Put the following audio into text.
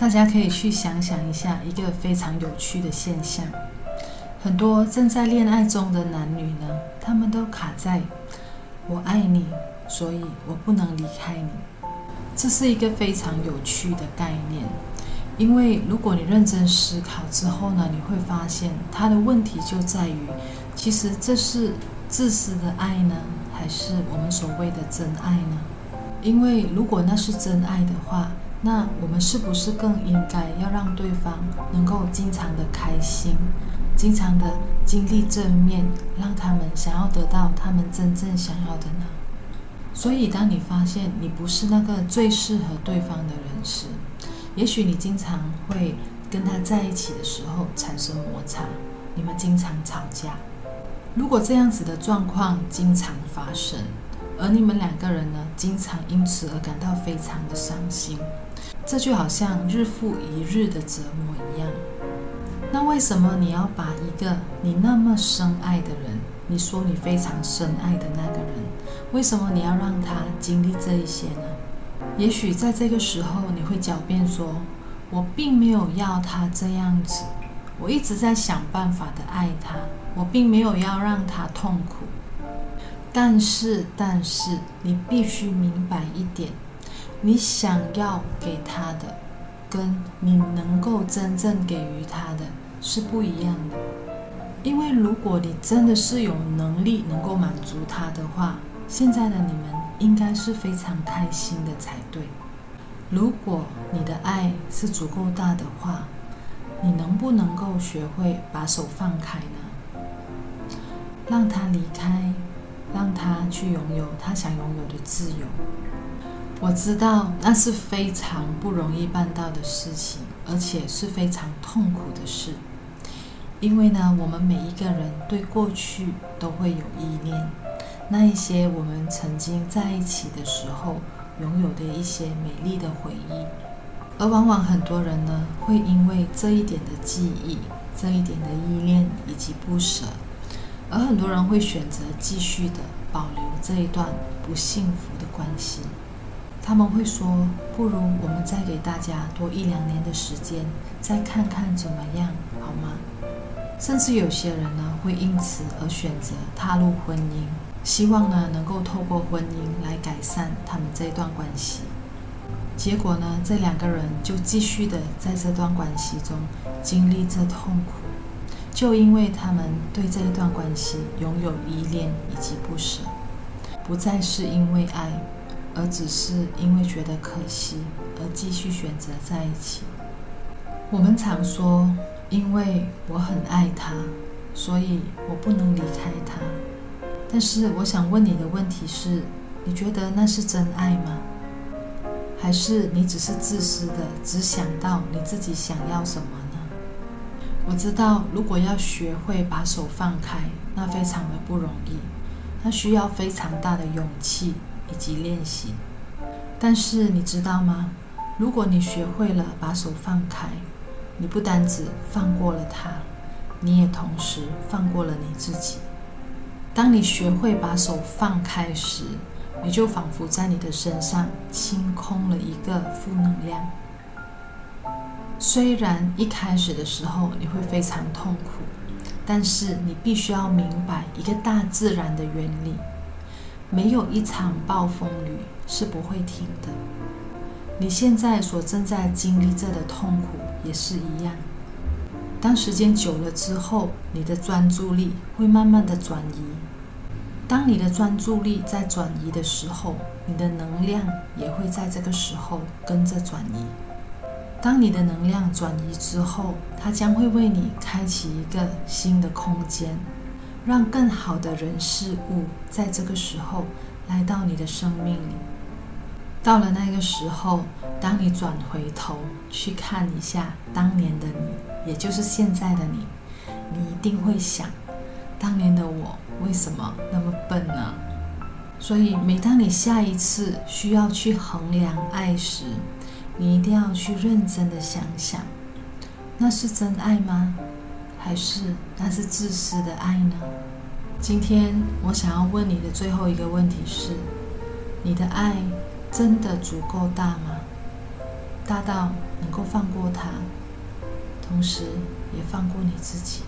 大家可以去想想一下一个非常有趣的现象：很多正在恋爱中的男女呢，他们都卡在“我爱你，所以我不能离开你”。这是一个非常有趣的概念，因为如果你认真思考之后呢，你会发现他的问题就在于，其实这是自私的爱呢，还是我们所谓的真爱呢？因为如果那是真爱的话，那我们是不是更应该要让对方能够经常的开心，经常的经历正面，让他们想要得到他们真正想要的呢？所以，当你发现你不是那个最适合对方的人时，也许你经常会跟他在一起的时候产生摩擦，你们经常吵架。如果这样子的状况经常发生，而你们两个人呢，经常因此而感到非常的伤心，这就好像日复一日的折磨一样。那为什么你要把一个你那么深爱的人，你说你非常深爱的那个人，为什么你要让他经历这一些呢？也许在这个时候，你会狡辩说：“我并没有要他这样子，我一直在想办法的爱他，我并没有要让他痛苦。”但是，但是，你必须明白一点，你想要给他的，跟你能够真正给予他的是不一样的。因为如果你真的是有能力能够满足他的话，现在的你们应该是非常开心的才对。如果你的爱是足够大的话，你能不能够学会把手放开呢？让他离开。让他去拥有他想拥有的自由。我知道那是非常不容易办到的事情，而且是非常痛苦的事。因为呢，我们每一个人对过去都会有依恋，那一些我们曾经在一起的时候拥有的一些美丽的回忆，而往往很多人呢，会因为这一点的记忆、这一点的依恋以及不舍。而很多人会选择继续的保留这一段不幸福的关系，他们会说：“不如我们再给大家多一两年的时间，再看看怎么样，好吗？”甚至有些人呢，会因此而选择踏入婚姻，希望呢能够透过婚姻来改善他们这段关系。结果呢，这两个人就继续的在这段关系中经历着痛苦。就因为他们对这一段关系拥有依恋以及不舍，不再是因为爱，而只是因为觉得可惜而继续选择在一起。我们常说，因为我很爱他，所以我不能离开他。但是我想问你的问题是，你觉得那是真爱吗？还是你只是自私的，只想到你自己想要什么呢？我知道，如果要学会把手放开，那非常的不容易，那需要非常大的勇气以及练习。但是你知道吗？如果你学会了把手放开，你不单只放过了他，你也同时放过了你自己。当你学会把手放开时，你就仿佛在你的身上清空了一个负能量。虽然一开始的时候你会非常痛苦，但是你必须要明白一个大自然的原理：没有一场暴风雨是不会停的。你现在所正在经历着的痛苦也是一样。当时间久了之后，你的专注力会慢慢的转移。当你的专注力在转移的时候，你的能量也会在这个时候跟着转移。当你的能量转移之后，它将会为你开启一个新的空间，让更好的人事物在这个时候来到你的生命里。到了那个时候，当你转回头去看一下当年的你，也就是现在的你，你一定会想：当年的我为什么那么笨呢？所以，每当你下一次需要去衡量爱时，你一定要去认真的想想，那是真爱吗？还是那是自私的爱呢？今天我想要问你的最后一个问题是：你的爱真的足够大吗？大到能够放过他，同时也放过你自己。